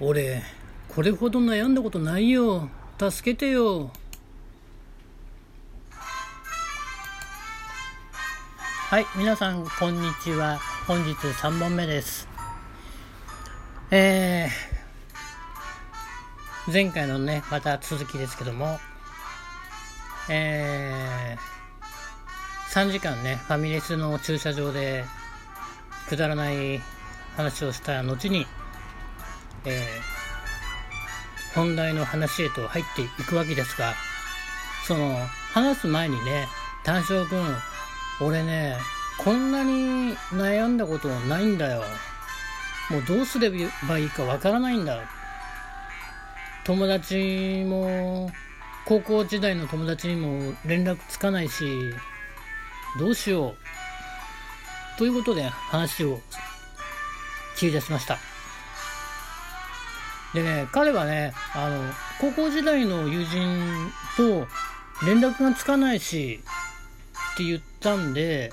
俺、これほど悩んだことないよ。助けてよ。はい、皆さん、こんにちは。本日3本目です。えー、前回のね、また続きですけども、えー、3時間ね、ファミレスの駐車場で、くだらない話をした後に、えー、本題の話へと入っていくわけですが、その、話す前にね、単勝君、俺ね、こんなに悩んだことないんだよ。もうどうすればいいかわからないんだ。友達も、高校時代の友達にも連絡つかないし、どうしよう。ということで話を切り出しました。でね、彼はね、あの、高校時代の友人と連絡がつかないし、って言ったんで、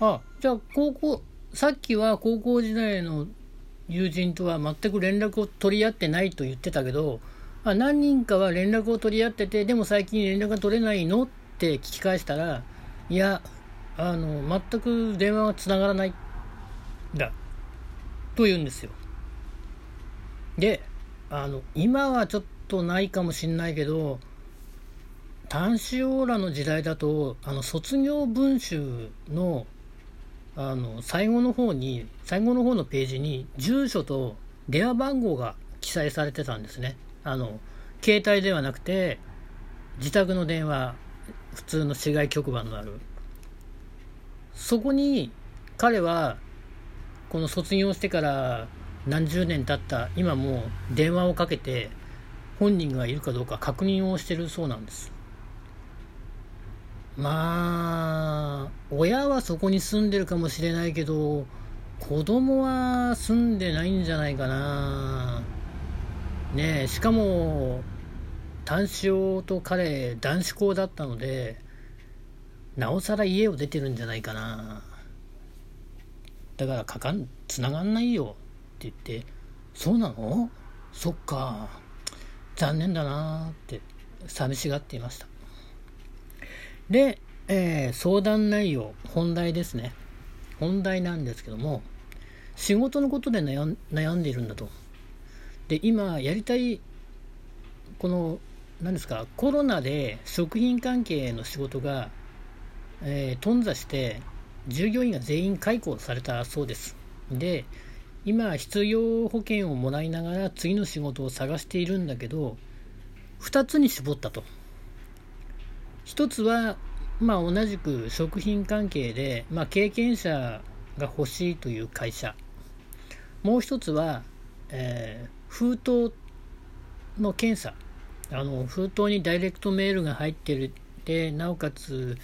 あ、じゃあ高校、さっきは高校時代の友人とは全く連絡を取り合ってないと言ってたけど、あ何人かは連絡を取り合ってて、でも最近連絡が取れないのって聞き返したら、いや、あの、全く電話がつながらないだ。と言うんですよ。で、あの、今はちょっとないかもしんないけど、端子オーラの時代だと、あの、卒業文集の、あの、最後の方に、最後の方のページに、住所と電話番号が記載されてたんですね。あの、携帯ではなくて、自宅の電話、普通の市外局番のある。そこに、彼は、この卒業してから何十年経った今も電話をかけて本人がいるかどうか確認をしてるそうなんです。まあ親はそこに住んでるかもしれないけど子供は住んでないんじゃないかな。ねえしかも単子と彼男子校だったのでなおさら家を出てるんじゃないかな。だからかかん繋がんないよ。って言って、そうなの？そっか。残念だなって寂しがっていました。で、えー、相談内容、本題ですね。本題なんですけども、仕事のことで悩んでいるんだと。で、今やりたい、この、何ですか、コロナで食品関係の仕事が、えー、頓挫して、従業員が全員解雇されたそうです。で、今失業保険をもらいながら次の仕事を探しているんだけど2つに絞ったと。1つはまあ同じく食品関係で、まあ、経験者が欲しいという会社。もう1つは、えー、封筒の検査。あの封筒にダイレクトメールが入ってるでなおかつ、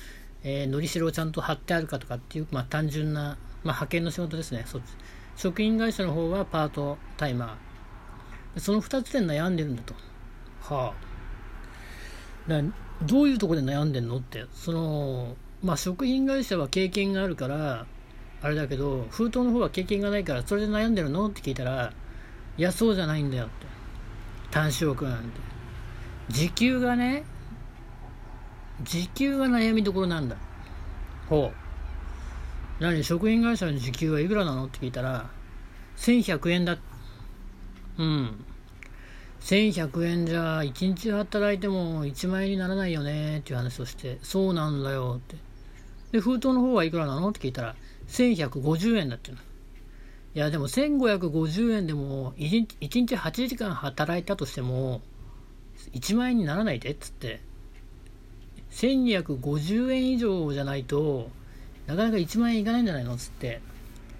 えー、のりしろをちゃんと貼ってあるかとかっていう、まあ、単純な、まあ、派遣の仕事ですね。そっち。食品会社の方はパートタイマー。その2つで悩んでるんだと。はあ。だどういうとこで悩んでんのって。そのまあ食品会社は経験があるからあれだけど封筒の方は経験がないからそれで悩んでるのって聞いたらいやそうじゃないんだよって。単身億なんて。時給がね時給が悩みどころなんだ。ほう何食品会社の時給はいくらなの？って聞いたら、1100円だ。うん。1100円じゃ、1日働いても1万円にならないよねっていう話をして、そうなんだよって。で、封筒の方はいくらなの？って聞いたら、1150円だっていや、でも1550円でも1日 ,1 日8時間働いたとしても、1万円にならないでっつって、1250円以上じゃないと、なかなか1万円いかないんじゃないの？つって、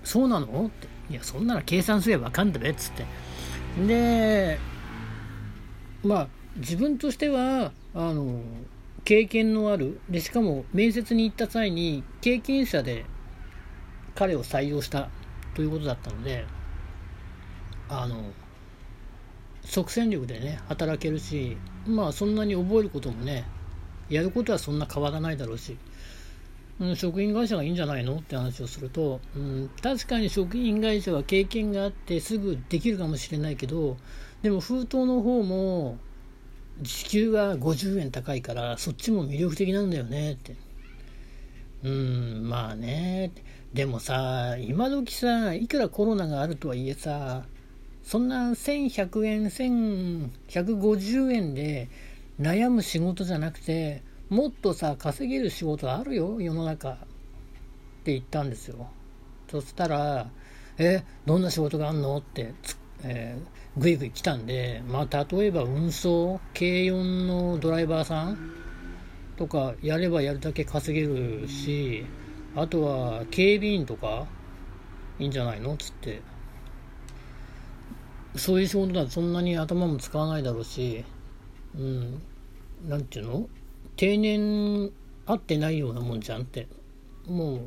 そうなの？って、いや、そんなら計算すればわかんだべ。っつって。で、まあ、自分としては、あの、経験のある、で、しかも面接に行った際に、経験者で彼を採用した。ということだったので、あの、即戦力でね、働けるし、まあ、そんなに覚えることもね、やることはそんな変わらないだろうし、うん、職員会社がいいんじゃないの？って話をすると、うん、確かに職員会社は経験があってすぐできるかもしれないけどでも封筒の方も時給が50円高いからそっちも魅力的なんだよねって。うんまあねでもさ今時さいくらコロナがあるとはいえさそんな1100円1150円で悩む仕事じゃなくてもっとさ稼げる仕事あるよ世の中って言ったんですよ。そしたら「えどんな仕事があんの?」ってえー、ぐいぐい来たんで、まあ、例えば運送軽4のドライバーさんとかやればやるだけ稼げるしあとは警備員とかいいんじゃないの？つって。そういう仕事だとそんなに頭も使わないだろうしうんなんていうの？定年合ってないようなもんじゃんって。もう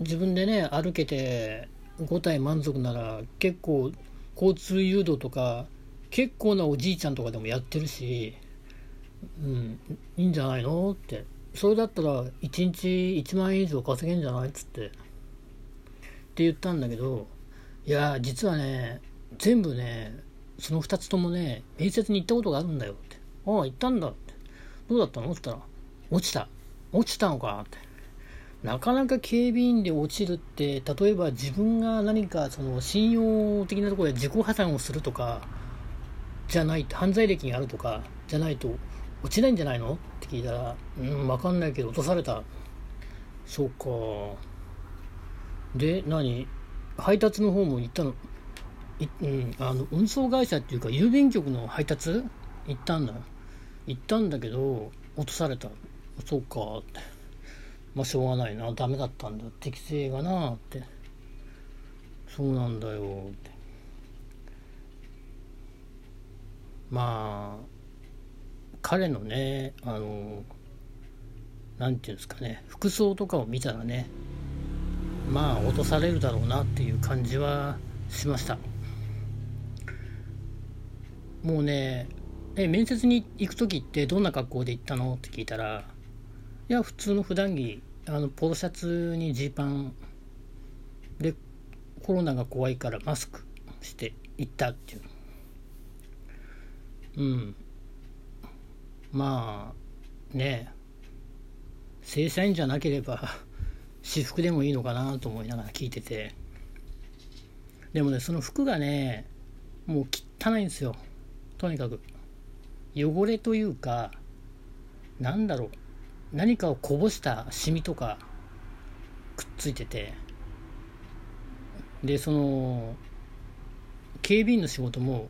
自分でね歩けて5体満足なら結構交通誘導とか結構なおじいちゃんとかでもやってるし、うん、いいんじゃないのって。それだったら1日1万円以上稼げんじゃないっつって。って言ったんだけどいや実はね全部ねその2つともね面接に行ったことがあるんだよって。ああ行ったんだ。ってどうだったの？って言ったら、落ちた。落ちたのかって。なかなか警備員で落ちるって、例えば自分が何かその信用的なところで自己破産をするとか、じゃない、犯罪歴があるとか、じゃないと落ちないんじゃないの？って聞いたら、うん、わかんないけど落とされた。そうか。で、何？配達の方も行ったの、うん、あの運送会社っていうか郵便局の配達？行ったんだ行ったんだけど落とされた。そうか。ってまあしょうがないな。ダメだったんだ。適正がなって。そうなんだよって。まあ彼のねあの何て言うんですかね。服装とかを見たらねまあ落とされるだろうなっていう感じはしました。もうねえ面接に行く時ってどんな格好で行ったの？って聞いたらいや普通の普段着あのポロシャツにジーパンでコロナが怖いからマスクして行ったっていう。うん。まあね。正社員じゃなければ 私服でもいいのかなと思いながら聞いてて。でもねその服がねもう汚いんですよ。とにかく。汚れというかなんだろう何かをこぼしたシミとかくっついててでその警備員の仕事も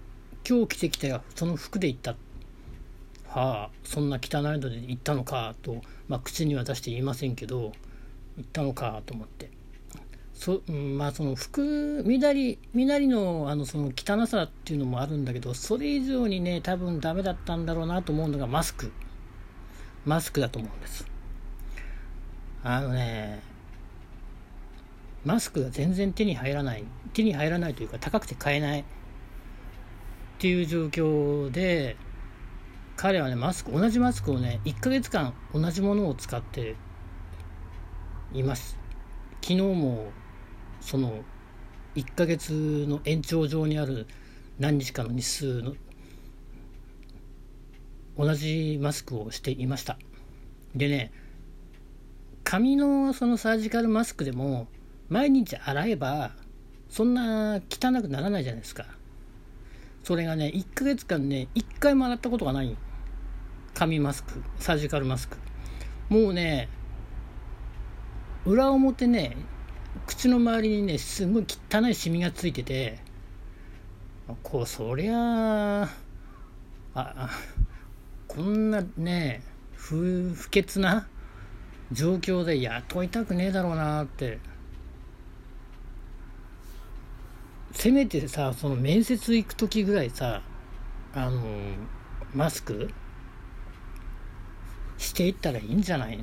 今日着てきたその服で行ったはあそんな汚いので行ったのかと、まあ、口には出して言いませんけど行ったのかと思って。そまあその服身なり身なりのあのその汚さっていうのもあるんだけどそれ以上にね多分ダメだったんだろうなと思うのがマスク。マスクだと思うんです。あのねマスクが全然手に入らない手に入らないというか高くて買えない。っていう状況で彼はねマスク同じマスクをね1ヶ月間同じものを使っています。昨日もその1ヶ月の延長上にある何日かの日数の同じマスクをしていました。でね紙のそのサージカルマスクでも毎日洗えばそんな汚くならないじゃないですか。それがね1ヶ月間ね1回も洗ったことがない。紙マスクサージカルマスク。もうね裏表ね口の周りにねすごい汚いシミがついててこうそりゃああこんなね不不潔な状況で雇いたくねえだろうなって。せめてさその面接行く時ぐらいさあのマスクしていったらいいんじゃない？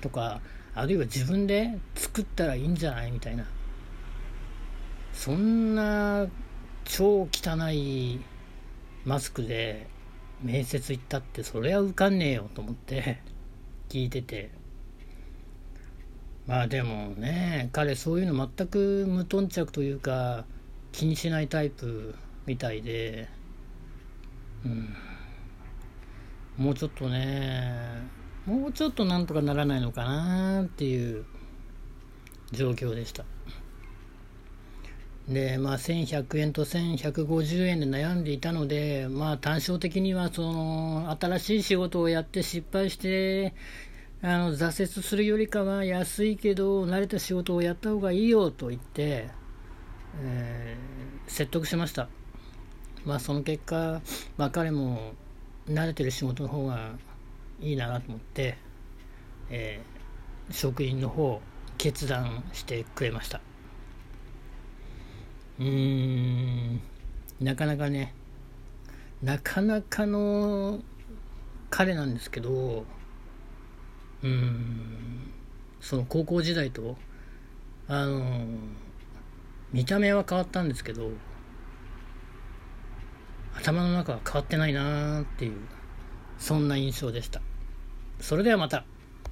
とかあるいは自分で作ったらいいんじゃないみたいな。そんな超汚いマスクで面接行ったってそれは受かんねえよと思って 聞いてて。まあでもね彼そういうの全く無頓着というか気にしないタイプみたいで。うん。もうちょっとねもうちょっとなんとかならないのかなっていう状況でしたでまあ1100円と1150円で悩んでいたのでまあ単勝的にはその新しい仕事をやって失敗してあの挫折するよりかは安いけど慣れた仕事をやった方がいいよと言って、えー、説得しました。まあその結果、まあ、彼も慣れてる仕事の方がいいなと思って、えー、職員の方決断してくれましたうーんなかなかねなかなかの彼なんですけどうん、その高校時代と、あの、見た目は変わったんですけど、頭の中は変わってないなーっていう、そんな印象でした。それではまた。